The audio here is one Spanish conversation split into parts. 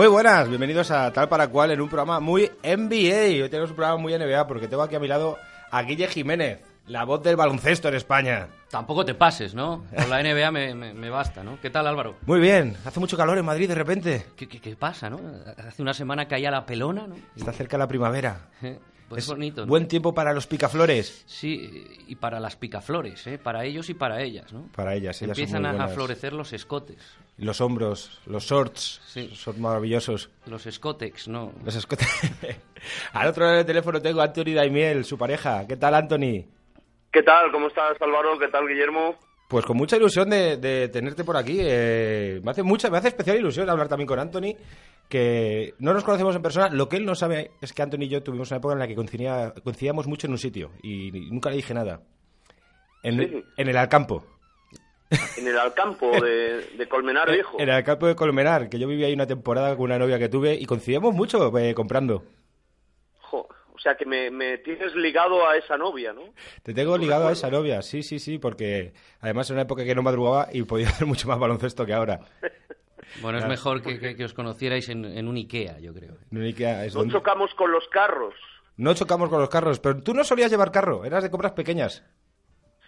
Muy buenas, bienvenidos a Tal para Cual en un programa muy NBA. Hoy tenemos un programa muy NBA porque tengo aquí a mi lado a Guille Jiménez, la voz del baloncesto en España. Tampoco te pases, ¿no? Con la NBA me, me- me basta, ¿no? ¿Qué tal, Álvaro? Muy bien, hace mucho calor en Madrid de repente. ¿Qué, qué- qué pasa, no? Hace una semana caía la pelona, ¿no? Está cerca la primavera. Pues es bonito. ¿no? buen tiempo para los picaflores. Sí, y para las picaflores, ¿eh? Para ellos y para ellas, ¿no? Para ellas, ellas son Empiezan muy a, florecer los escotes. Los hombros, los shorts, Sí. son maravillosos. Los escotex, ¿no? Los escotes. Al otro lado del teléfono tengo a Anthony Daimiel, su pareja. ¿Qué tal, Anthony? ¿Qué tal? ¿Cómo estás, Álvaro? ¿Qué tal, Guillermo? Pues con mucha ilusión de, de tenerte por aquí. eh, me hace mucha, me hace especial ilusión hablar también con Anthony, que no nos conocemos en persona. Lo que él no sabe es que Anthony y yo tuvimos una época en la que coincidía- coincidíamos mucho en un sitio y, nunca le dije nada. En, Sí. en el Alcampo. En el Alcampo de, de Colmenar Viejo. En el Alcampo de Colmenar, que yo viví ahí una temporada con una novia que tuve y coincidíamos mucho eh, comprando. O sea que me, me tienes ligado a esa novia, ¿no? Te tengo ligado a esa novia, sí, sí, sí, porque además era una época que no madrugaba y podía hacer mucho más baloncesto que ahora. Bueno, es mejor que, que- que os conocierais en, en un Ikea, yo creo. No, ni que- es No donde- chocamos con los carros. no chocamos con los carros, pero tú no solías llevar carro, eras de compras pequeñas.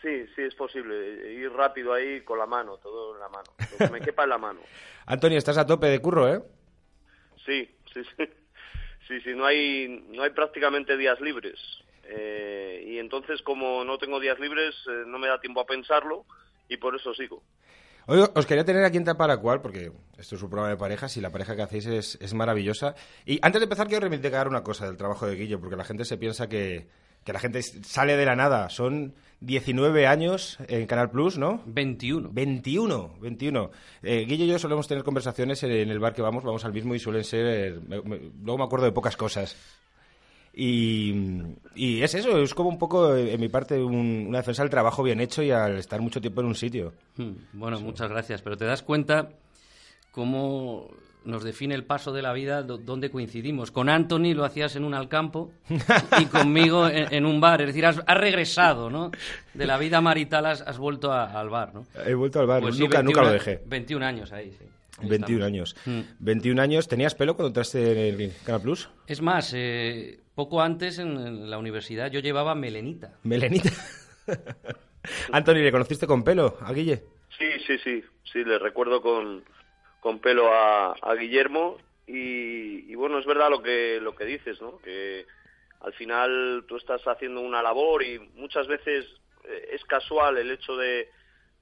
Sí, sí, es posible. Ir rápido ahí con la mano, todo en la mano. Lo que me quepa en la mano. Antonio, estás a tope de curro, ¿eh? Sí, sí, sí. Sí, sí, no hay, no hay prácticamente días libres. Eh, y entonces, como no tengo días libres, eh, no me da tiempo a pensarlo y por eso sigo. Hoy os quería tener aquí en para cual, porque esto es un programa de parejas y la pareja que hacéis es, es maravillosa. Y antes de empezar, quiero reivindicar una cosa del trabajo de Guillo, porque la gente se piensa que, que la gente sale de la nada. Son 19 años en Canal Plus, ¿no? 21. 21, 21. Eh, Guillo y yo solemos tener conversaciones en el bar que vamos, vamos al mismo y suelen ser... me- me- luego me acuerdo de pocas cosas. Y, y es eso, es como un poco, eh, en mi parte, un- una defensa del trabajo bien hecho y al estar mucho tiempo en un sitio. Hmm, Bueno, muchas gracias. Pero te das cuenta cómo nos define el paso de la vida, do- dónde coincidimos. Con Anthony lo hacías en un alcampo y conmigo en, en un bar. Es decir, has, has regresado, ¿no? De la vida marital has, has vuelto a- al bar, ¿no? He vuelto al bar, Pues sí, nunca, 21 nunca lo dejé. 21 años ahí, sí. Ahí 21 estamos. años. Mm. 21 años. ¿Tenías pelo cuando entraste en el Canal Plus? Es más, eh, poco antes en, en la universidad yo llevaba melenita. Melenita. Anthony, ¿le conociste con pelo a Guille? Sí, sí, sí, sí, le recuerdo con, con pelo a, Guillermo y, y bueno, es verdad lo que, lo que dices, ¿no? Que al final tú estás haciendo una labor y muchas veces eh, es casual el hecho de,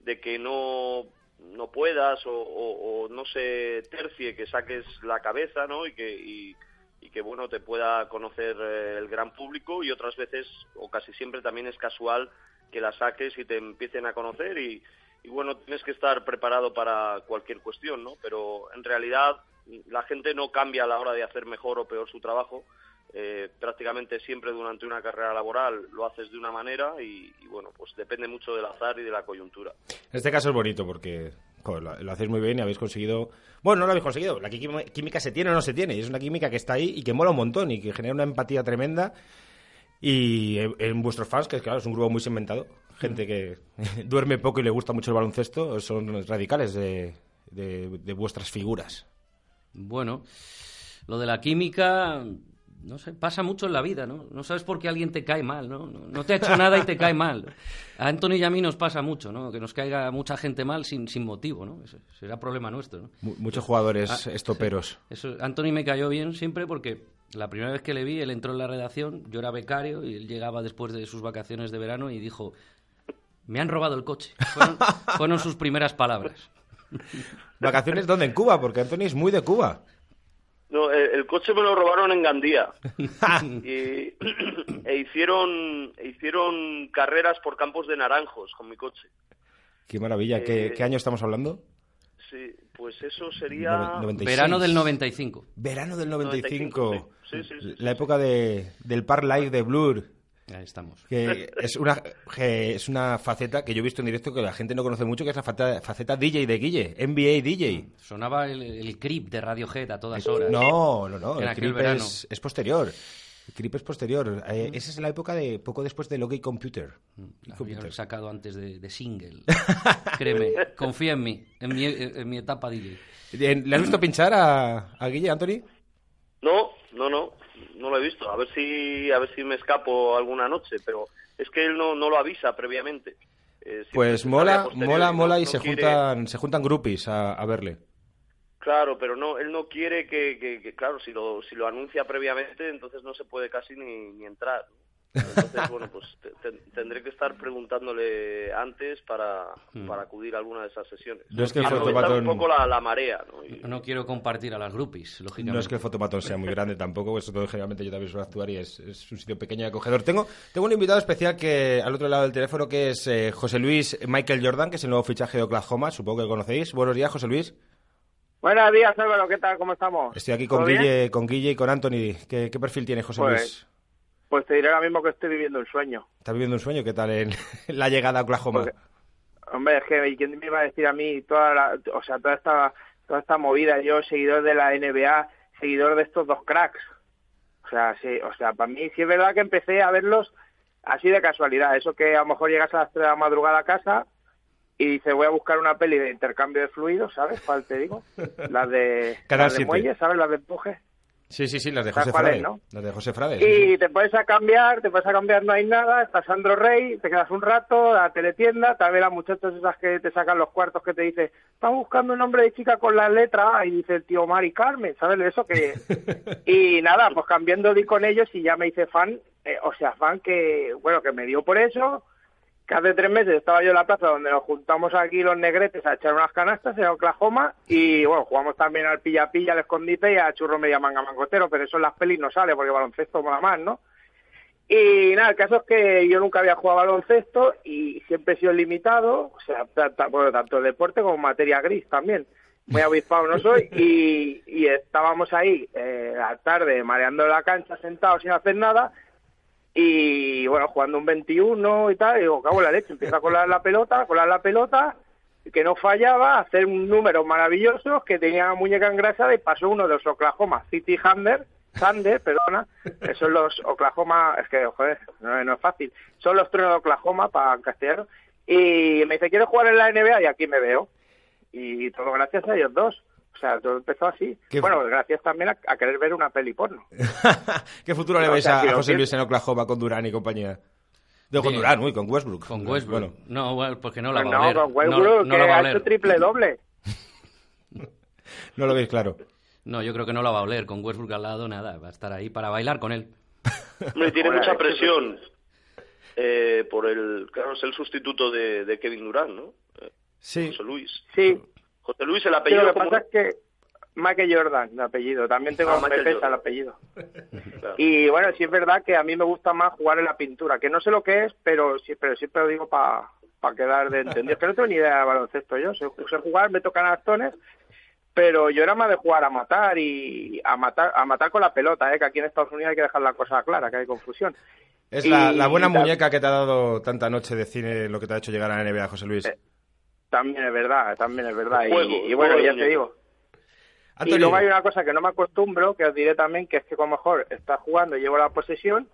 de que no, no puedas o, no se tercie, que saques la cabeza, ¿no? Y que, y, y que bueno, te pueda conocer eh, el gran público y otras veces, o casi siempre también es casual que la saques y te empiecen a conocer y, y bueno, tienes que estar preparado para cualquier cuestión, ¿no? Pero en realidad la gente no cambia a la hora de hacer mejor o peor su trabajo. Eh, prácticamente siempre durante una carrera laboral lo haces de una manera y, bueno, pues depende mucho del azar y de la coyuntura. Este caso es bonito porque lo, lo hacéis muy bien y habéis conseguido... Bueno, no lo habéis conseguido. La química, se tiene o no se tiene. Y es una química que está ahí y que mola un montón y que genera una empatía tremenda. Y en, vuestros fans, que claro, es un grupo muy segmentado, gente que duerme poco y le gusta mucho el baloncesto, son radicales de, de- de vuestras figuras. Bueno, lo de la química, no sé, pasa mucho en la vida, ¿no? No sabes por qué alguien te cae mal, ¿no? No, te ha hecho nada y te cae mal. A Anthony y a mí nos pasa mucho, ¿no? Que nos caiga mucha gente mal sin, sin motivo, ¿no? Será problema nuestro, ¿no? Mu- muchos jugadores Ah, estoperos. Eso, Anthony me cayó bien siempre porque la primera vez que le vi, él entró en la redacción, yo era becario y él llegaba después de sus vacaciones de verano y dijo, me han robado el coche. Fueron, fueron sus primeras palabras. ¿Vacaciones dónde? En Cuba, porque Anthony es muy de Cuba. No, el, el coche me lo robaron en Gandía. y, e hicieron, e hicieron carreras por campos de naranjos con mi coche. Qué maravilla. ¿Qué, Eh, qué año estamos hablando? Sí, pues eso sería... Noven- 96. Verano del 95. Verano del 95. 95, sí. Sí, sí, sí, La sí, época de, del Par Live de Blur. Ahí estamos. Que es una, que es una faceta que yo he visto en directo que la gente no conoce mucho, que es la faceta, faceta DJ de Guille, NBA DJ. Sonaba el, el creep de Radiohead a todas horas. No, no, no. En El creep es, es posterior. El creep es posterior. Eh, esa es la época de poco después de Logi Computer. Y había Computer. sacado antes de, de single. Créeme, confía en mí, en mi, en mi etapa DJ. ¿Le has visto pinchar a, a Guille, Anthony? No, no, no, no lo he visto. A ver si, a ver si me escapo alguna noche, pero es que él no, no lo avisa previamente. Eh, Pues mola, mola, mola y no se quiere- juntan, se juntan groupies a, a verle. Claro, pero no, él no quiere que, que- que, claro, si lo, si lo anuncia previamente, entonces no se puede casi ni, ni entrar. ¿No? Entonces, bueno, pues te- te- tendré que estar preguntándole antes para, para acudir a alguna de esas sesiones. No es que el fotomatón- un poco la, la marea, ¿no? Y- No quiero compartir a las groupies, lógicamente. No es que el fotomatón sea muy grande tampoco, eso todo generalmente yo también suelo actuar y es, es un sitio pequeño y acogedor. Tengo, tengo un invitado especial que al otro lado del teléfono que es eh, José Luis Michael Jordan, que es el nuevo fichaje de Oklahoma, supongo que lo conocéis. Buenos días, José Luis. Buenos días, Álvaro, ¿qué tal? ¿Cómo estamos? Estoy aquí con. Guille, con Guille y con Anthony. ¿Qué, qué perfil tiene José Pues- Luis? Pues te diré ahora mismo que estoy viviendo un sueño. ¿Está viviendo un sueño? ¿Qué tal en la llegada a Oklahoma? Porque- Hombre, es que ¿y ¿quién me iba a decir a mí toda la, o sea, toda esta, toda esta movida? Yo, seguidor de la NBA, seguidor de estos dos cracks. O sea, sí, o sea, para mí sí es verdad que empecé a verlos así de casualidad. Eso que a lo mejor llegas a las 3 de la madrugada a casa y dices, voy a buscar una peli de intercambio de fluidos, ¿sabes cuál te digo? Las de, las de 7. muelle, ¿sabes? Las de empuje. Sí, sí, sí, las de ¿Sabes José es, Frade. no? Las de José Frade. sí, sí. Y te puedes a cambiar, te puedes a cambiar, no hay nada, está Sandro Rey, te quedas un rato, a la teletienda, también las muchachas esas que te sacan los cuartos que te dicen, están buscando un nombre de chica con la letra A, y dice el tío Mari Carmen, ¿sabes? Eso que... y nada, pues cambiando di con ellos y ya me hice fan, eh, o sea, fan que, bueno, que me dio por eso, que hace tres meses estaba yo en la plaza donde nos juntamos aquí los negretes a echar unas canastas en Oklahoma y bueno, jugamos también al pilla-pilla, al escondite y a churro media manga mangotero, pero eso en las pelis no sale porque baloncesto mola más, ¿no? Y nada, el caso es que yo nunca había jugado baloncesto y siempre he sido limitado, o sea, bueno, tanto deporte como materia gris también. Muy avispado no soy y, estábamos ahí eh, la tarde mareando la cancha sentados sin hacer nada y bueno, jugando un 21 y tal, y digo, cago la leche, empieza a colar la pelota, colar la pelota, que no fallaba, hacer un número maravilloso, que tenía muñeca engrasada y pasó uno de los Oklahoma City Thunder, Thunder, perdona, que son los Oklahoma, es que, joder, no, no es fácil, son los truenos de Oklahoma para castellano, y me dice, ¿quieres jugar en la NBA? Y aquí me veo. Y todo gracias a ellos dos. O sea, todo empezó así. Qué Bueno, gracias también a, a querer ver una peli porno. ¿Qué futuro le veis o sea, a, si a lo José Luis en Oklahoma con Durán y compañía? Digo, con Bien. Durán, uy, con Westbrook. Con Westbrook. Bueno, No, bueno, porque no la Pues va a oler. con Westbrook, no, no que la va a ha oler. hecho triple doble. no lo veis claro. No, yo creo que no la va a oler. Con Westbrook al lado, nada. Va a estar ahí para bailar con él. Hombre, tiene mucha presión eh, por el, claro, es el sustituto de, de Kevin Durant, ¿no? Eh, Sí. José Luis. Sí, José Luis, el sí, apellido lo que ¿cómo pasa es que Michael Jordan, de apellido. También tengo Ah, defensa el apellido. Claro. Y bueno, sí es verdad que a mí me gusta más jugar en la pintura, que no sé lo que es, pero, sí, pero siempre lo digo para quedar de entendido. Es que no tengo ni idea de baloncesto yo. Sé, sé jugar, me tocan actones, pero yo era más de jugar a matar y a matar a matar con la pelota, ¿eh? que aquí en Estados Unidos hay que dejar la cosa clara, que hay confusión. Es la, Y la buena la- muñeca que te ha dado tanta noche de cine lo que te ha hecho llegar a la NBA, José Luis. Eh, También es verdad, también es verdad. Y- Juego, y, bueno, ya te digo. Y luego hay una cosa que no me acostumbro, que os diré también, que es que a lo mejor estás jugando y llevo la posesión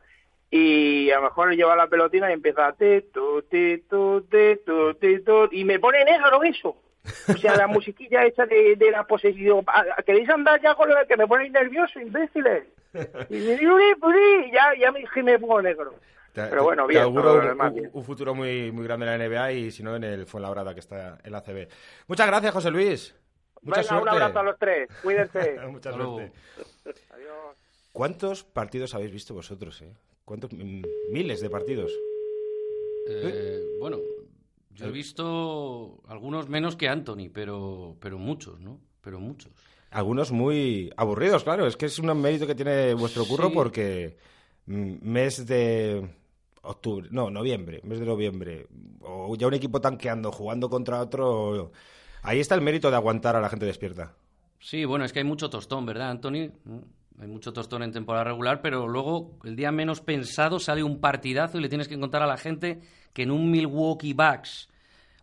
y a lo mejor lleva la pelotina y empieza ti, tu, ti, tu, ti, tu, ti, tu, y me pone negro eso. O sea, la musiquilla esa de, de la posesión. ¿Queréis andar ya con la que me ponéis nervioso, imbéciles? Y me digo, "Uri, uri", ya, ya me dije me pongo negro. Te- Pero bueno, te bien, auguro lo un, demás un- bien. un futuro muy, muy grande en la NBA y si no en el Fuenlabrada, que está en la CB. Muchas gracias, José Luis. Mucha Venga, un abrazo a los tres. Cuídense. Mucha suerte. Adiós. ¿Cuántos partidos habéis visto vosotros? Eh? ¿Cuántos? Miles de partidos. Eh, bueno, Yo he visto algunos menos que Anthony, pero, pero muchos, ¿no? Pero muchos. Algunos muy aburridos, claro. Es que es un mérito que tiene vuestro curro Sí. porque mes de octubre, no, noviembre, mes de noviembre, o ya un equipo tanqueando, jugando contra otro. Ahí está el mérito de aguantar a la gente despierta. Sí, bueno, es que hay mucho tostón, ¿verdad, Anthony? ¿No? Hay mucho tostón en temporada regular, pero luego, el día menos pensado, sale un partidazo y le tienes que contar a la gente que en un Milwaukee Bucks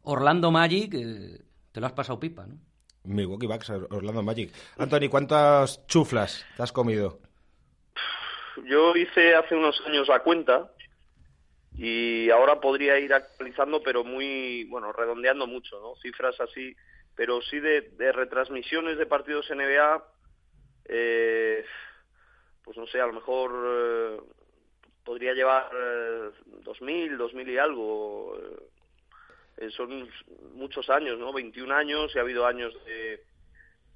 Orlando Magic eh, te lo has pasado pipa, ¿no? Milwaukee Bucks, Orlando Magic. Anthony, ¿cuántas chuflas te has comido? Yo hice hace unos años la cuenta y ahora podría ir actualizando, pero muy, bueno, redondeando mucho, ¿no? Cifras así, pero sí de, retransmisiones de partidos NBA, eh, pues no sé, a lo mejor eh, podría llevar eh, 2000, 2000 y algo. eh, son muchos años, ¿no? 21 años y ha habido años de,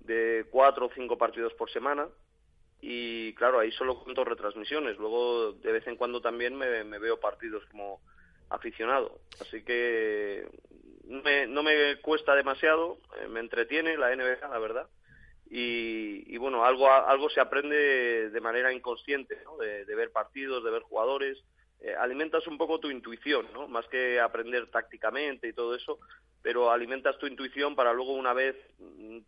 de cuatro o cinco partidos por semana y claro, ahí solo cuento retransmisiones. Luego, de vez en cuando también me, veo partidos como aficionado. Así que no me, cuesta demasiado, eh, me entretiene la NBA, la verdad. Y, y bueno, algo, algo se aprende de manera inconsciente, ¿no? de, de ver partidos, de ver jugadores. Eh, alimentas un poco tu intuición, ¿no? Más que aprender tácticamente y todo eso, pero alimentas tu intuición para luego una vez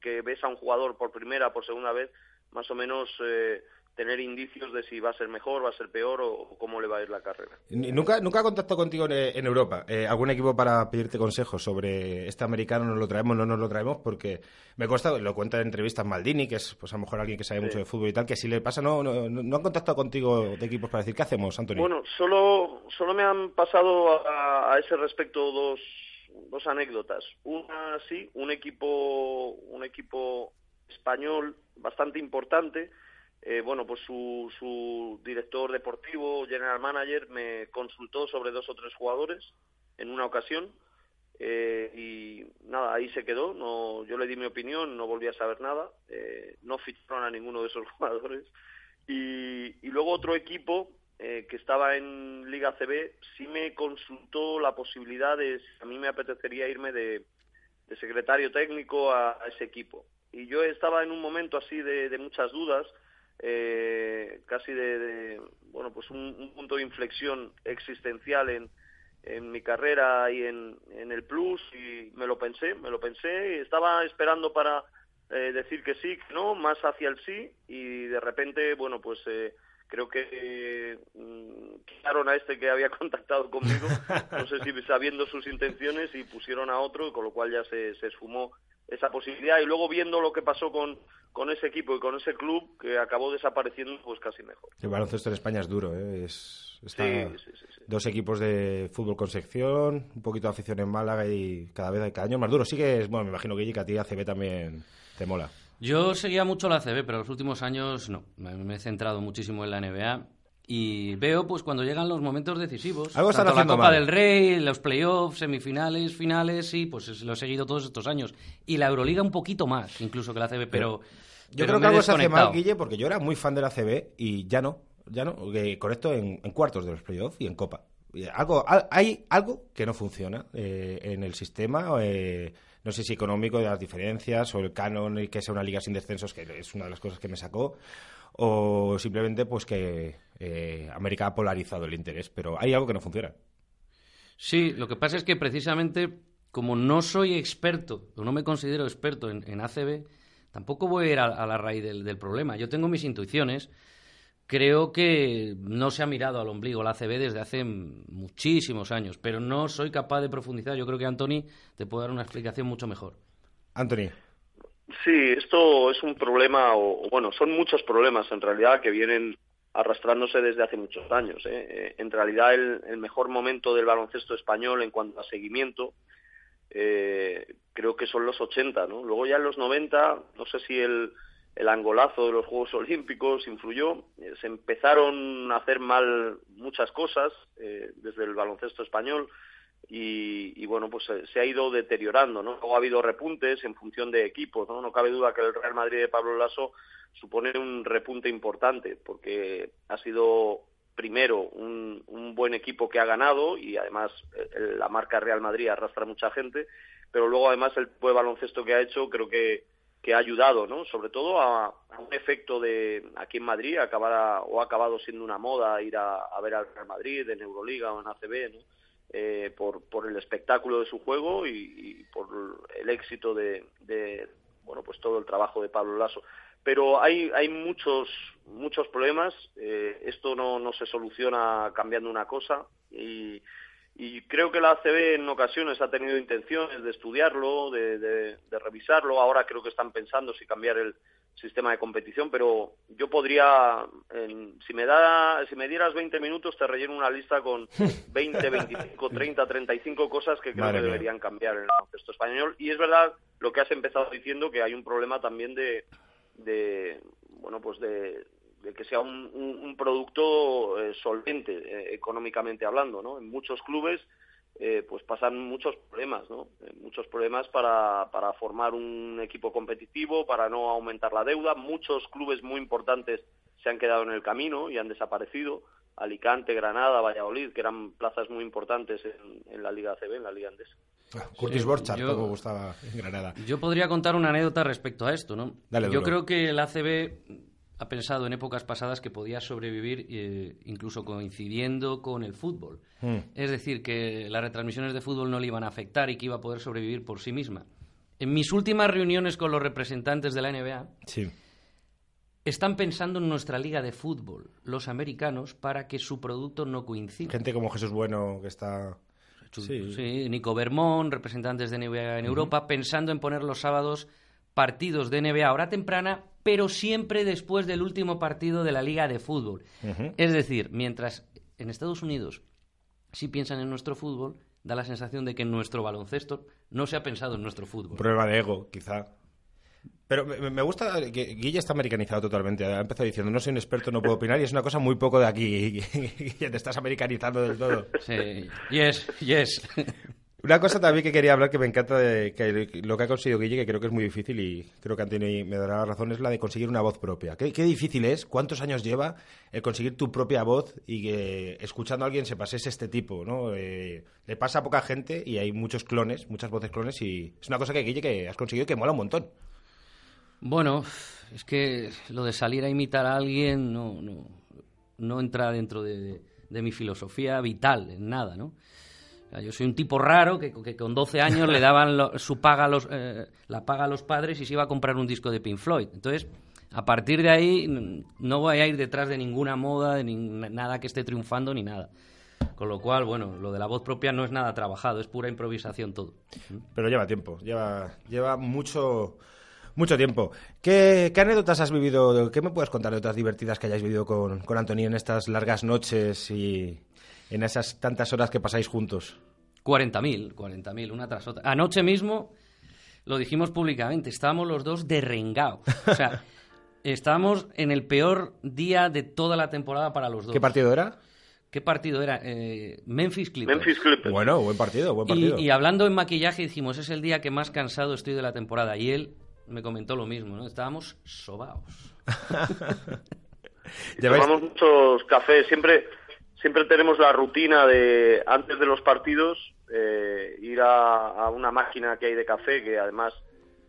que ves a un jugador por primera, por segunda vez, más o menos eh, tener indicios de si va a ser mejor, va a ser peor o, o cómo le va a ir la carrera. ¿Nunca, nunca contactó contigo en, en Europa? Eh, ¿Algún equipo para pedirte consejos sobre este americano? ¿Nos lo traemos no nos lo traemos? Porque me consta, lo cuenta en entrevistas Maldini, que es pues a lo mejor alguien que sabe Sí. mucho de fútbol y tal, que si le pasa, no, no, no han contactado contigo de equipos para decir, ¿qué hacemos, Anthony? Bueno, solo, solo me han pasado a, a ese respecto dos, dos anécdotas. Una, sí, un equipo, un equipo español bastante importante. Eh, bueno, pues su, su director deportivo, general manager, me consultó sobre dos o tres jugadores en una ocasión. Eh, y nada, ahí se quedó. No, yo le di mi opinión, no volví a saber nada. Eh, no ficharon a ninguno de esos jugadores. Y, y luego otro equipo eh, que estaba en Liga CB sí me consultó la posibilidad de a mí me apetecería irme de, de secretario técnico a ese equipo. Y yo estaba en un momento así de, de muchas dudas, eh, casi de, de, bueno, pues un, un punto de inflexión existencial en, en mi carrera y en, en el plus y me lo pensé, me lo pensé y estaba esperando para eh, decir que sí, que no, más hacia el sí y de repente, bueno, pues eh, creo que mm, quitaron a este que había contactado conmigo, no sé si sabiendo sus intenciones y pusieron a otro, con lo cual ya se, se esfumó esa posibilidad y luego viendo lo que pasó con, con ese equipo y con ese club que acabó desapareciendo, pues casi mejor. El baloncesto en España es duro, ¿eh? Es, está Sí, sí, sí, sí. Dos equipos de fútbol con sección, un poquito de afición en Málaga y cada vez cada año más duro. Sí que es, bueno, me imagino que a ti ACB también te mola. Yo seguía mucho la CB, pero los últimos años no. Me, me he centrado muchísimo en la NBA. Y veo, pues, cuando llegan los momentos decisivos. Algo están tanto la haciendo Copa mal. del Rey, los playoffs, semifinales, finales, sí, pues es- lo he seguido todos estos años. Y la Euroliga un poquito más, incluso que la CB, pero... Yo pero creo que algo se hace mal, Guille, porque yo era muy fan de la CB y ya no, ya no, que conecto en, en cuartos de los playoffs y en Copa. Algo, al- hay algo que no funciona eh, en el sistema, eh, no sé si económico, de las diferencias, o el canon, y que sea una liga sin descensos, que es una de las cosas que me sacó, o simplemente pues que eh, América ha polarizado el interés, pero hay algo que no funciona. Sí, lo que pasa es que precisamente como no soy experto, o no me considero experto en, en ACB, tampoco voy a ir a, a la raíz del, del problema. Yo tengo mis intuiciones. Creo que no se ha mirado al ombligo la ACB desde hace muchísimos años, pero no soy capaz de profundizar. Yo creo que Anthony te puede dar una explicación mucho mejor. Anthony, Sí, esto es un problema, o o bueno, son muchos problemas en realidad que vienen arrastrándose desde hace muchos años. ¿eh? Eh, En realidad, el, el mejor momento del baloncesto español en cuanto a seguimiento, eh, creo que son los 80, ¿no? Luego ya en los 90, no sé si el, el angolazo de los Juegos Olímpicos influyó, eh, se empezaron a hacer mal muchas cosas eh, desde el baloncesto español y, y, bueno, pues eh, se ha ido deteriorando, ¿no? Luego ha habido repuntes en función de equipos, ¿no? No cabe duda que el Real Madrid de Pablo Lasso supone un repunte importante porque ha sido primero un, buen equipo que ha ganado y además la marca Real Madrid arrastra mucha gente, pero luego además el de baloncesto que ha hecho creo que, que ha ayudado, ¿no? Sobre todo a, un efecto de aquí en Madrid acabar o ha acabado siendo una moda ir a, ver al Real Madrid en Euroliga o en ACB, ¿no? Eh, por, por el espectáculo de su juego y, por el éxito de, de, bueno pues todo el trabajo de Pablo Lasso pero hay hay muchos muchos problemas eh, esto no, no se soluciona cambiando una cosa y, y creo que la ACB en ocasiones ha tenido intenciones de estudiarlo, de, de, revisarlo. Ahora creo que están pensando si cambiar el sistema de competición, pero yo podría, si me da, si me dieras 20 minutos, te relleno una lista con 20, 25, 30, 35 cosas que creo que deberían cambiar en el contexto español. Y es verdad lo que has empezado diciendo que hay un problema también de, de bueno, pues de que sea un, un, producto eh, solvente eh, económicamente hablando, ¿no? En muchos clubes eh, pues pasan muchos problemas, ¿no? muchos problemas para, para formar un equipo competitivo, para no aumentar la deuda. Muchos clubes muy importantes se han quedado en el camino y han desaparecido. Alicante, Granada, Valladolid, que eran plazas muy importantes en, la Liga ACB, en la Liga Andesa. Ah, Curtis Borchardt, como gustaba en Granada. Yo podría contar una anécdota respecto a esto, ¿no? yo creo que el ACB ha pensado en épocas pasadas que podía sobrevivir eh, incluso coincidiendo con el fútbol. Hmm. Es decir, que las retransmisiones de fútbol no le iban a afectar y que iba a poder sobrevivir por sí misma. En mis últimas reuniones con los representantes de la NBA, están pensando en nuestra liga de fútbol, los americanos, para que su producto no coincida. Gente como Jesús Bueno, que está... Sí. Nico Bermón, representantes de NBA en Europa, pensando en poner los sábados partidos de NBA a hora temprana, pero siempre después del último partido de la Liga de Fútbol. Es decir, mientras en Estados Unidos si piensan en nuestro fútbol, da la sensación de que en nuestro baloncesto no se ha pensado en nuestro fútbol. Prueba de ego, quizá. Pero me gusta que Guille está americanizado totalmente. Ha empezado diciendo, no soy un experto, no puedo opinar, y es una cosa muy poco de aquí. Guille, te estás americanizando del todo. Sí, yes, yes. Una cosa también que quería hablar que me encanta de que lo que ha conseguido Guille, que creo que es muy difícil y creo que Antonio me dará la razón, es la de conseguir una voz propia. ¿Qué, difícil es? ¿Cuántos años lleva el conseguir tu propia voz y que escuchando a alguien se es este tipo? ¿no? Eh, le pasa a poca gente y hay muchos clones, muchas voces clones y es una cosa que Guille que has conseguido que mola un montón. Bueno, es que lo de salir a imitar a alguien no, no, entra dentro de, mi filosofía vital, en nada, ¿no? yo soy un tipo raro que, con 12 años le daban su paga los, eh, la paga a los padres y se iba a comprar un disco de Pink Floyd. Entonces, a partir de ahí, no voy a ir detrás de ninguna moda, de nada que esté triunfando ni nada. Con lo cual, bueno, lo de la voz propia no es nada trabajado, es pura improvisación todo. Pero lleva tiempo, lleva, lleva mucho, mucho tiempo. ¿Qué, anécdotas has vivido? ¿Qué me puedes contar de otras divertidas que hayáis vivido con, con Antonio en estas largas noches y, en esas tantas horas que pasáis juntos? 40.000, 40.000, una tras otra. Anoche mismo, lo dijimos públicamente, estábamos los dos derrengados. O sea, estábamos en el peor día de toda la temporada para los dos. ¿Qué partido era? ¿Qué partido era? Eh, Memphis Clippers. Memphis Clippers. Bueno, buen partido, buen partido. Y, hablando en maquillaje, dijimos, es el día que más cansado estoy de la temporada. Y él me comentó lo mismo, ¿no? Estábamos sobaos. Llevamos muchos cafés, siempre siempre tenemos la rutina de, antes de los partidos, eh, ir a, una máquina que hay de café, que además,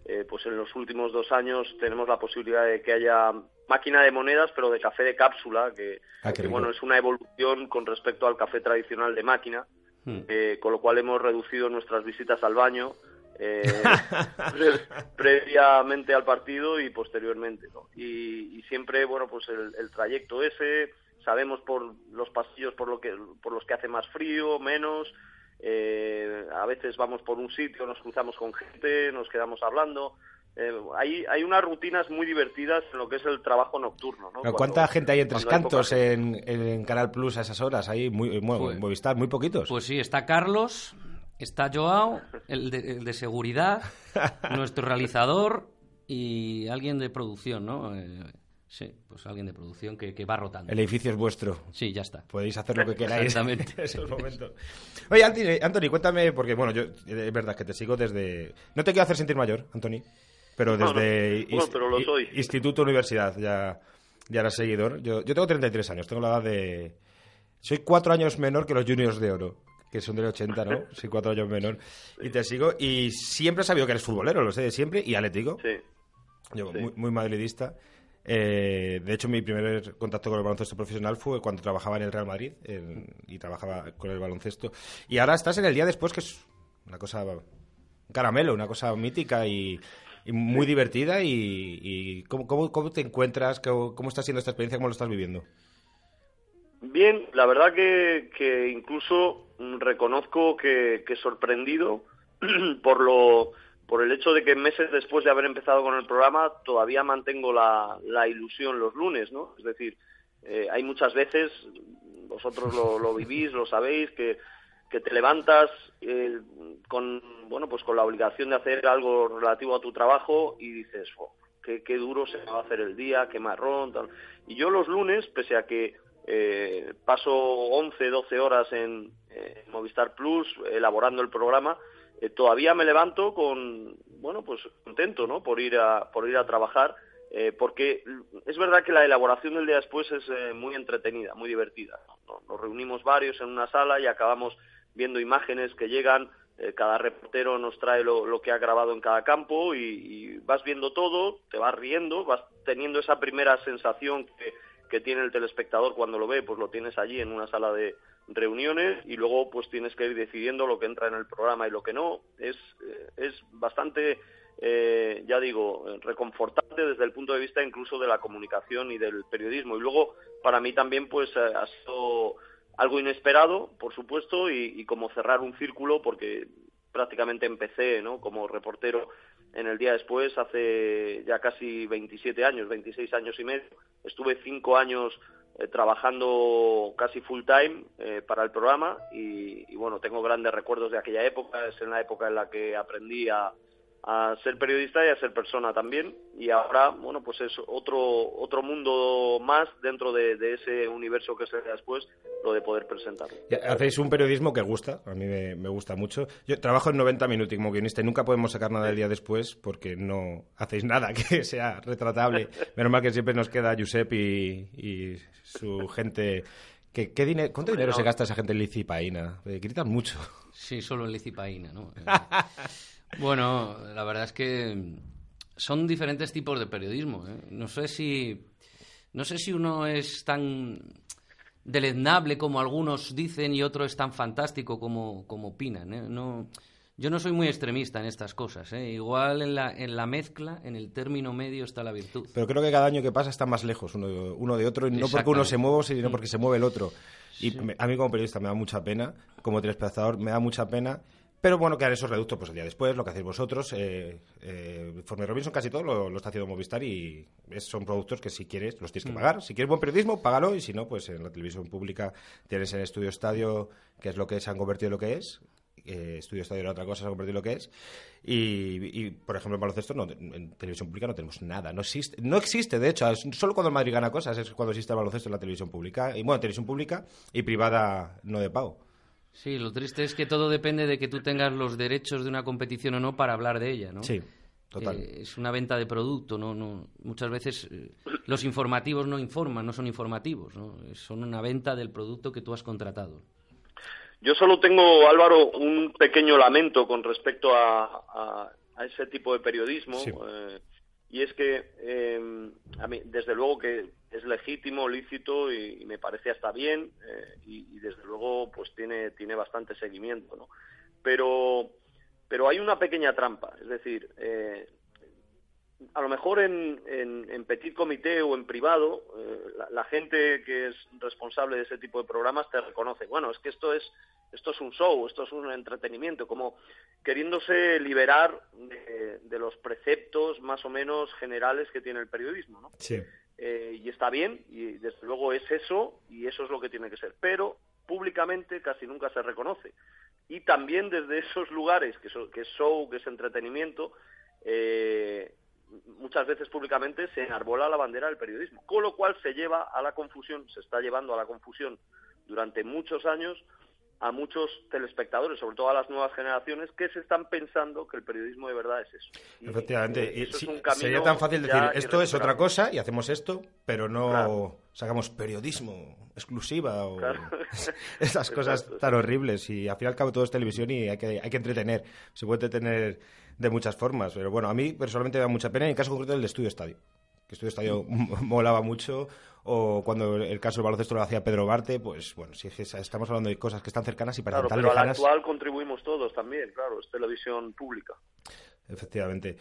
eh, pues en los últimos dos años tenemos la posibilidad de que haya máquina de monedas, pero de café de cápsula, que, ah, bueno, es una evolución con respecto al café tradicional de máquina, hmm. eh, con lo cual hemos reducido nuestras visitas al baño. previamente al partido y posteriormente y, siempre bueno pues el, el trayecto ese sabemos por los pasillos por lo que por los que hace más frío menos eh, a veces vamos por un sitio nos cruzamos con gente nos quedamos hablando eh, hay, hay unas rutinas muy divertidas en lo que es el trabajo nocturno. ¿no? ¿Cuánta gente hay en Tres Cantos en, en, Canal Plus a esas horas? Hay muy, muy, pues, Movistar, muy poquitos. Pues sí, está Carlos, está Joao, el de, el de seguridad, nuestro realizador y alguien de producción, ¿no? Eh, Sí, pues alguien de producción que, va rotando. El edificio es vuestro. Sí, ya está. Podéis hacer lo que queráis Exactamente. en esos momentos. Oye, Anthony, cuéntame, porque bueno, yo es verdad que te sigo desde... No te quiero hacer sentir mayor, Anthony, pero desde Instituto Universidad ya, ya eras seguidor. Yo, yo tengo 33 años, tengo la edad de, Soy cuatro años menor que los juniors de oro, que son del 80, ¿no? Soy cuatro años menor. Y te sigo. Y siempre he sabido que eres futbolero, lo sé de siempre, y atlético. Sí. Yo, Sí. muy, muy madridista. Eh, de hecho, mi primer contacto con el baloncesto profesional fue cuando trabajaba en el Real Madrid en- y trabajaba con el baloncesto. Y ahora estás en el día después, que es una cosa caramelo, una cosa mítica y, y muy divertida. Y, y ¿cómo, cómo, cómo te encuentras? ¿Cómo, ¿Cómo está siendo esta experiencia? ¿Cómo lo estás viviendo? Bien, la verdad que, que incluso reconozco que, que sorprendido por lo por el hecho de que meses después de haber empezado con el programa todavía mantengo la, la ilusión los lunes, ¿no? Es decir, eh, hay muchas veces, vosotros lo, vivís, lo sabéis, que, te levantas eh, con bueno pues con la obligación de hacer algo relativo a tu trabajo y dices, "Jo, qué, duro se va a hacer el día, qué marrón, tal. Y yo los lunes, pese a que eh, paso 11, 12 horas en, eh, Movistar Plus elaborando el programa, eh, todavía me levanto con, bueno, pues contento, ¿no? Por ir a, por ir a trabajar, eh, porque es verdad que la elaboración del día después es eh, muy entretenida, muy divertida. ¿no? Nos reunimos varios en una sala y acabamos viendo imágenes que llegan, eh, cada reportero nos trae lo, lo que ha grabado en cada campo y, y vas viendo todo, te vas riendo, vas teniendo esa primera sensación que, que tiene el telespectador cuando lo ve, pues lo tienes allí en una sala de reuniones y luego pues tienes que ir decidiendo lo que entra en el programa y lo que no. Es, eh, es bastante, eh, ya digo, reconfortante desde el punto de vista incluso de la comunicación y del periodismo. Y luego, para mí también, pues eh, ha sido algo inesperado, por supuesto, y, y como cerrar un círculo, porque prácticamente empecé ¿no? como reportero en el día después, hace ya casi 27 años, 26 años y medio. Estuve cinco años eh, trabajando casi full time eh, para el programa y, y, bueno, tengo grandes recuerdos de aquella época, es en la época en la que aprendí a, a ser periodista y a ser persona también y ahora bueno pues es otro otro mundo más dentro de, de ese universo que será después lo de poder presentarlo Ya, Hacéis un periodismo que gusta, a mí me, me gusta mucho. Yo trabajo en 90 minutos como guionista y nunca podemos sacar nada del día después porque no hacéis nada que sea retratable. Menos mal que siempre nos queda Josep y, y su gente. ¿Qué, qué dinero, ¿Cuánto dinero no. se gasta esa gente en licipaína? Eh, gritan mucho. Sí, solo en licipaína, ¿no? Bueno, la verdad es que son diferentes tipos de periodismo. ¿eh? No sé si no sé si uno es tan deleznable como algunos dicen y otro es tan fantástico como, como opinan. ¿eh? No, yo no soy muy extremista en estas cosas. ¿eh? Igual en la, en la mezcla, en el término medio está la virtud. Pero creo que cada año que pasa está más lejos uno, uno de otro, y no porque uno se mueva, sino porque se mueve el otro. Y Sí. me- a mí como periodista me da mucha pena, como telespectador me da mucha pena, pero bueno, que esos reductos pues el día después, lo que hacéis vosotros, eh, eh, Forme Robinson casi todo lo, lo está haciendo Movistar y es- son productos que si quieres los tienes que pagar. Si quieres buen periodismo, págalo y si no, pues en la televisión pública tienes en Estudio Estadio, que es lo que se han convertido en lo que es, eh, Estudio Estadio era otra cosa, se ha convertido en lo que es. Y, y, por ejemplo, en baloncesto, no, en televisión pública no tenemos nada. No existe, no existe de hecho. solo cuando el Madrid gana cosas es cuando existe el baloncesto en la televisión pública. Y bueno, televisión pública y privada no de pago. Sí, lo triste es que todo depende de que tú tengas los derechos de una competición o no para hablar de ella, ¿no? Sí, total. Eh, es una venta de producto, no, no. Muchas veces eh, los informativos no informan, no son informativos, ¿no? Son una venta del producto que tú has contratado. Yo solo tengo, Álvaro, un pequeño lamento con respecto a, a- a ese tipo de periodismo. Sí. eh, y es que, eh, a mí, desde luego que es legítimo, lícito y, me parece hasta bien eh, y, y desde luego pues tiene, tiene bastante seguimiento, ¿no? Pero, pero hay una pequeña trampa, es decir, eh, a lo mejor en, en, en petit comité o en privado, eh, la, la gente que es responsable de ese tipo de programas te reconoce, bueno, es que esto es esto es un show, esto es un entretenimiento, como queriéndose liberar de, de los preceptos más o menos generales que tiene el periodismo, ¿no? Sí. Eh, y está bien, y desde luego es eso, y eso es lo que tiene que ser, pero públicamente casi nunca se reconoce. Y también desde esos lugares, que, so- que es show, que es entretenimiento, eh, muchas veces públicamente se enarbola la bandera del periodismo, con lo cual se lleva a la confusión, se está llevando a la confusión durante muchos años a muchos telespectadores, sobre todo a las nuevas generaciones, que se están pensando que el periodismo de verdad es eso. Efectivamente. Y, sería tan fácil decir, esto es otra cosa y hacemos esto, pero no sacamos periodismo exclusiva o esas cosas tan horribles. Y al fin y al cabo todo es televisión y hay que, hay que entretener. Se puede entretener de muchas formas. Pero bueno, a mí personalmente me da mucha pena, en el caso concreto del de Estudio Estadio. Que Estudio Estadio molaba mucho o cuando el caso del baloncesto lo hacía Pedro Barte, pues bueno, si estamos hablando de cosas que están cercanas y para claro, pero al actual contribuimos todos también, claro, es televisión pública. Efectivamente.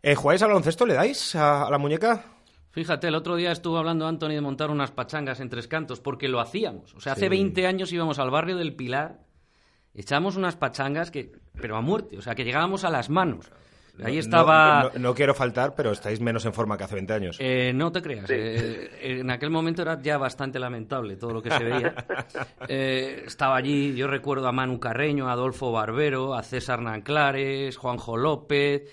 Eh, ¿Jugáis al baloncesto? ¿Le dais a, la muñeca? Fíjate, el otro día estuvo hablando Anthony de montar unas pachangas en Tres Cantos, porque lo hacíamos. O sea, hace 20 años íbamos al barrio del Pilar, echábamos unas pachangas que, pero a muerte, o sea, que llegábamos a las manos. Ahí estaba... No, quiero faltar, pero estáis menos en forma que hace 20 años. Eh, no te creas. Eh, en aquel momento era ya bastante lamentable todo lo que se veía. Eh, estaba allí, yo recuerdo a Manu Carreño, a Adolfo Barbero, a César Nanclares, Juanjo López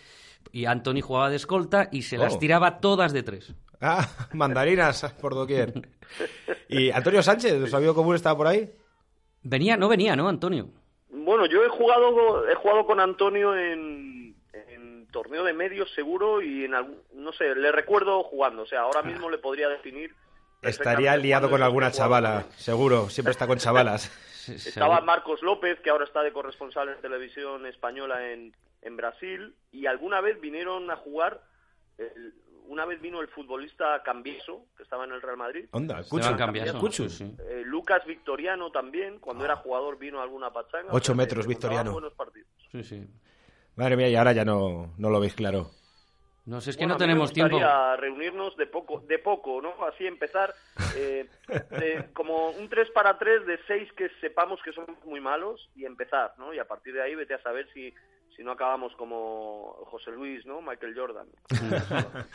y Antoni jugaba de escolta y se las oh. tiraba todas de tres. Ah, mandarinas por doquier. ¿Y Antonio Sánchez, ¿os amigo común estaba por ahí? Venía, no venía, ¿no, Antonio? Bueno, yo he jugado, he jugado con Antonio en torneo de medios seguro y en algún, no sé, le recuerdo jugando, o sea, ahora mismo le podría definir. Estaría liado con alguna chavala, seguro, siempre está con chavalas. Estaba Marcos López, que ahora está de corresponsal en televisión española en, en Brasil, y alguna vez vinieron a jugar, una vez vino el futbolista Cambieso, que estaba en el Real Madrid. Onda, eh, Lucas Victoriano también, cuando era jugador vino a alguna pachanga. Ocho metros, Victoriano. Buenos partidos. Sí, sí. Madre mía, y ahora ya no, no lo veis claro. No sé, es que no tenemos tiempo. reunirnos de poco, de poco, ¿no? Así empezar eh, como un 3 para 3 de 6 que sepamos que son muy malos y empezar, ¿no? Y a partir de ahí vete a saber si, si no acabamos como José Luis, ¿no? Michael Jordan.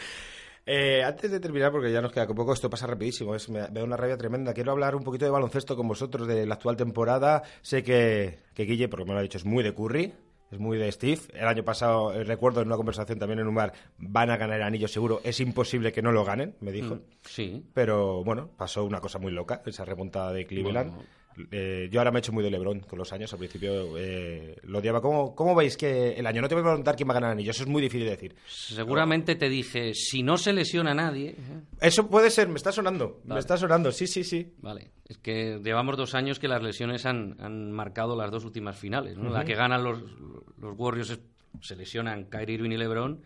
Eh, antes de terminar, porque ya nos queda poco, esto pasa rapidísimo, es, me, da una rabia tremenda. Quiero hablar un poquito de baloncesto con vosotros, de la actual temporada. Sé que, que Guille, porque me lo ha dicho, es muy de Curry es muy de Steve. El año pasado, eh, recuerdo en una conversación también en un bar, van a ganar el anillo seguro. Es imposible que no lo ganen, me dijo. Mm, sí. Pero bueno, pasó una cosa muy loca, esa remontada de Cleveland. Eh, yo ahora me he hecho muy de LeBron con los años. Al principio eh, lo odiaba. ¿Cómo, ¿Cómo veis que el año? No te voy a preguntar quién va a ganar el anillo. Eso es muy difícil de decir. Seguramente te dije, si no se lesiona nadie. ¿eh? Eso puede ser. Me está sonando. Me está sonando. Sí, sí, sí. Vale. Es que llevamos dos años que las lesiones han, han marcado las dos últimas finales. La que ganan los, los Warriors se lesionan Kyrie Irving y LeBron.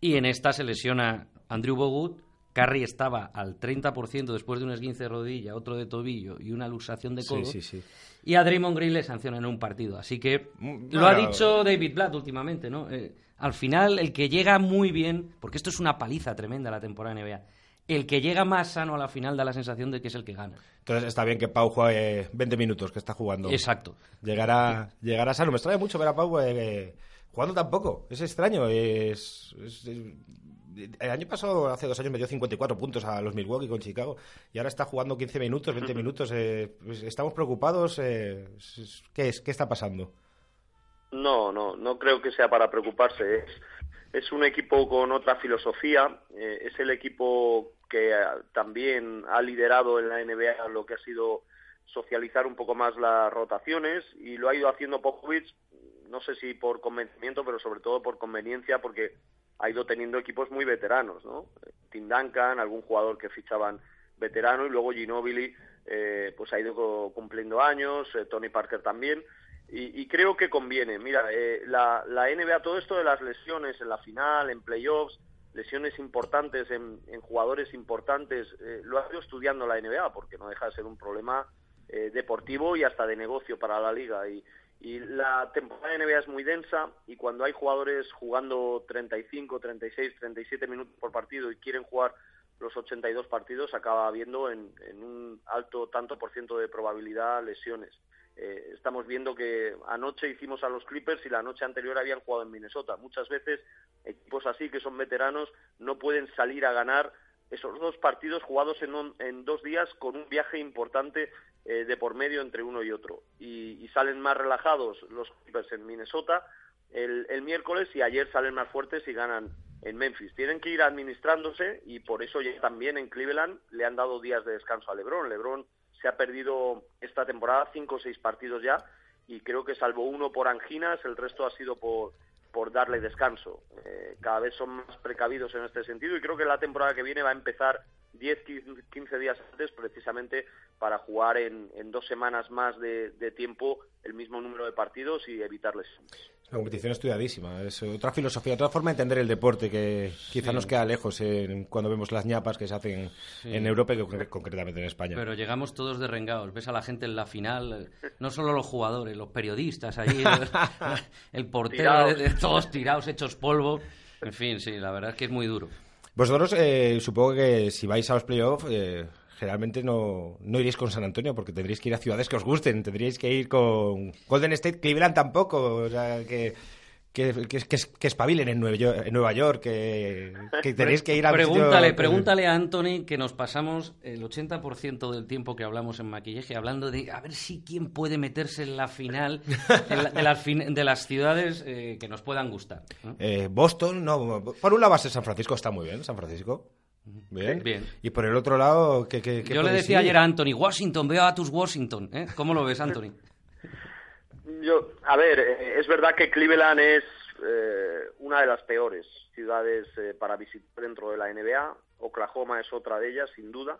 Y en esta se lesiona Andrew Bogut Curry estaba al 30% después de un esguince de rodilla, otro de tobillo y una luxación de codo. Y a Draymond Green le sancionan en un partido. Así que mm, lo ha dicho David Blatt últimamente, ¿no? Eh, al final, el que llega muy bien, porque esto es una paliza tremenda la temporada NBA, el que llega más sano a la final da la sensación de que es el que gana. Entonces está bien que Pau juegue 20 minutos, que está jugando. Exacto. Llegará, llegará sano. Me extraña mucho ver a Pau eh, jugando tampoco. Es extraño. es, el año pasado, hace dos años, me dio 54 puntos a los Milwaukee con Chicago y ahora está jugando 15 minutos, 20 minutos. Eh, pues, ¿Estamos preocupados? Eh, ¿qué, es, ¿Qué está pasando? No, no, no creo que sea para preocuparse. Es, es un equipo con otra filosofía. Eh, es el equipo que también ha liderado en la NBA lo que ha sido socializar un poco más las rotaciones y lo ha ido haciendo Popovich, no sé si por convencimiento, pero sobre todo por conveniencia, porque ha ido teniendo equipos muy veteranos, ¿no? Tim Duncan, algún jugador que fichaban veterano y luego Ginobili eh, pues ha ido cumpliendo años, eh, Tony Parker también y, creo que conviene. Mira, eh, la, la, NBA, todo esto de las lesiones en la final, en playoffs, lesiones importantes en, en jugadores importantes, eh, lo ha ido estudiando la NBA porque no deja de ser un problema deportivo y hasta de negocio para la liga y, y la temporada de NBA es muy densa y cuando hay jugadores jugando 35, 36, 37 minutos por partido y quieren jugar los 82 partidos, acaba habiendo en, un alto tanto por ciento de probabilidad lesiones. Eh, estamos viendo que anoche hicimos a los Clippers y la noche anterior habían jugado en Minnesota. Muchas veces equipos así que son veteranos no pueden salir a ganar esos dos partidos jugados en, en dos días con un viaje importante eh, de por medio entre uno y otro. Y, salen más relajados los Clippers en Minnesota el, el, miércoles y ayer salen más fuertes y ganan en Memphis. Tienen que ir administrándose y por eso ya también en Cleveland le han dado días de descanso a LeBron. LeBron se ha perdido esta temporada cinco o seis partidos ya y creo que salvo uno por anginas, el resto ha sido por, por darle descanso. Eh, cada vez son más precavidos en este sentido y creo que la temporada que viene va a empezar 10, 15 días antes precisamente para jugar en, dos semanas más de, tiempo el mismo número de partidos y evitarles. La competición estudiadísima, es otra filosofía, otra forma de entender el deporte que quizá nos queda lejos cuando vemos las ñapas que se hacen en Europa y concretamente en España. Pero llegamos todos derrengados, ves a la gente en la final, no solo los jugadores, los periodistas allí, el, portero, todos tirados, hechos polvo. En fin, sí, la verdad es que es muy duro. Vosotros, eh, supongo que si vais a los playoffs, eh, generalmente no, no iréis con San Antonio porque tendréis que ir a ciudades que os gusten, tendríais que ir con Golden State, Cleveland tampoco, o sea, que que, que, que, espabilen en Nueva York, en Nueva York que, tenéis que ir a Pregúntale, pregúntale a Anthony que nos pasamos el 80% del tiempo que hablamos en maquillaje hablando de a ver si quién puede meterse en la final de, las, de, las, ciudades eh, que nos puedan gustar. Eh, Boston, no, por un lado base San Francisco está muy bien, San Francisco. Bien. bien. Y por el otro lado, ¿qué, qué, Yo le decía ayer a Anthony, Washington, veo a tus Washington. ¿eh? ¿Cómo lo ves, Anthony? Yo, a ver, eh, es verdad que Cleveland es eh, una de las peores ciudades eh, para visitar dentro de la NBA. Oklahoma es otra de ellas, sin duda.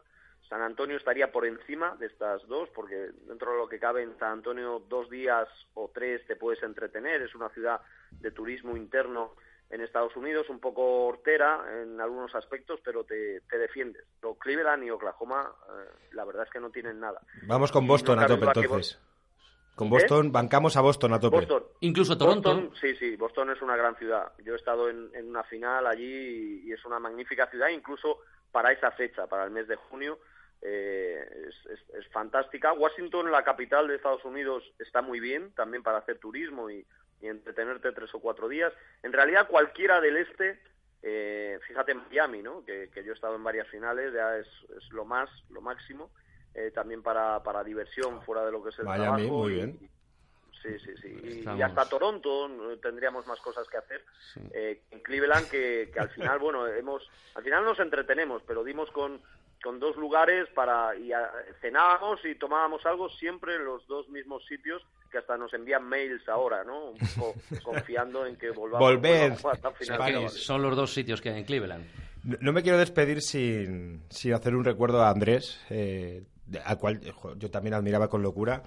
San Antonio estaría por encima de estas dos, porque dentro de lo que cabe en San Antonio dos días o tres te puedes entretener. Es una ciudad de turismo interno en Estados Unidos, un poco hortera en algunos aspectos, pero te, te defiendes. Pero Cleveland y Oklahoma, la verdad es que no tienen nada. Vamos con Boston a tope entonces. Con Boston, bancamos a Boston a tope. Boston. Incluso Toronto. sí, sí, Boston es una gran ciudad. Yo he estado en, una final allí y, es una magnífica ciudad, incluso para esa fecha, para el mes de junio. Eh, es, fantástica. Washington, la capital de Estados Unidos, está muy bien también para hacer turismo y, entretenerte tres o cuatro días. En realidad, cualquiera del este, eh, fíjate Miami, ¿no? Que, que, yo he estado en varias finales, ya es, es lo más, lo máximo. Eh, también para, para diversión fuera de lo que es el Miami, muy bien. sí, sí, sí. Y, hasta Toronto tendríamos más cosas que hacer. Eh, en Cleveland, que, que al final, bueno, hemos, al final nos entretenemos, pero dimos con, con dos lugares para y cenábamos y tomábamos algo siempre en los dos mismos sitios que hasta nos envían mails ahora, ¿no? Un poco confiando en que volvamos Volver. A son los dos sitios que hay en Cleveland. No, me quiero despedir sin, sin, hacer un recuerdo a Andrés. Eh, al cual yo también admiraba con locura.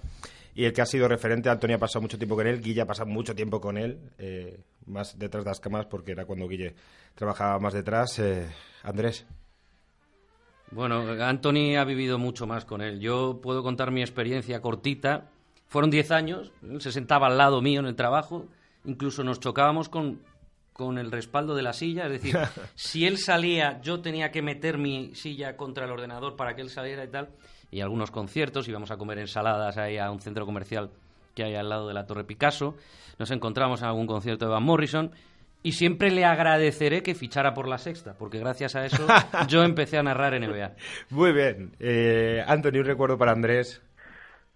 Y el que ha sido referente, Antonio ha pasado mucho tiempo con él, Guille ha pasado mucho tiempo con él, eh, más detrás de las cámaras, porque era cuando Guille trabajaba más detrás. Eh, Andrés. Bueno, Anthony ha vivido mucho más con él. Yo puedo contar mi experiencia cortita. Fueron 10 años, él se sentaba al lado mío en el trabajo, incluso nos chocábamos con, con el respaldo de la silla, es decir, si él salía, yo tenía que meter mi silla contra el ordenador para que él saliera y tal y algunos conciertos, íbamos a comer ensaladas ahí a un centro comercial que hay al lado de la Torre Picasso, nos encontramos en algún concierto de Van Morrison y siempre le agradeceré que fichara por la sexta, porque gracias a eso yo empecé a narrar NBA. Muy bien. Eh, Anthony, un recuerdo para Andrés.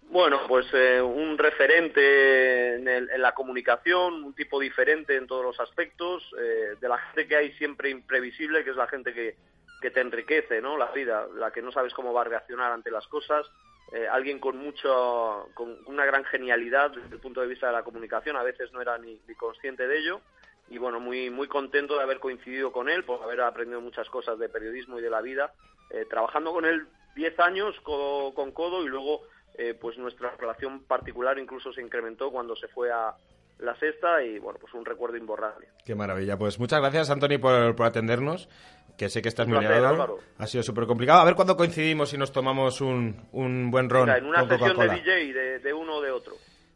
Bueno, pues eh, un referente en, la comunicación, un tipo diferente en todos los aspectos, eh, de la gente que hay siempre imprevisible, que es la gente que, que te enriquece, ¿no? La vida, la que no sabes cómo va a reaccionar ante las cosas. Eh, alguien con mucho, con una gran genialidad desde el punto de vista de la comunicación, a veces no era ni, consciente de ello. Y bueno, muy, muy contento de haber coincidido con él, por haber aprendido muchas cosas de periodismo y de la vida, eh, trabajando con él 10 años codo con codo y luego eh, pues nuestra relación particular incluso se incrementó cuando se fue a, la sexta y bueno, pues un recuerdo imborrable. Qué maravilla. Pues muchas gracias, Anthony, por, por atendernos, que sé que estás muy liado. Ha sido súper complicado. A ver cuándo coincidimos y nos tomamos un, un buen ron. en una sesión de DJ de, uno o de otro.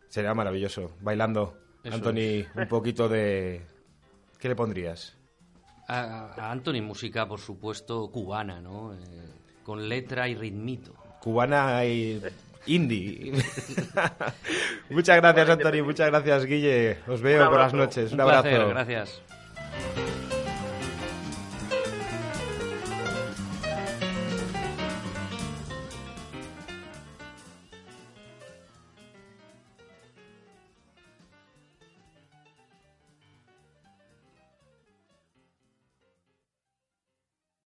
Sería maravilloso. Bailando. Anthony, un poquito de... ¿Qué le pondrías? A, Anthony música, por supuesto, cubana, ¿no? Eh, con letra y ritmito. Cubana y indie. muchas gracias, Antonio. Muchas gracias, Guille. Os veo por las noches. Un, abrazo. gracias.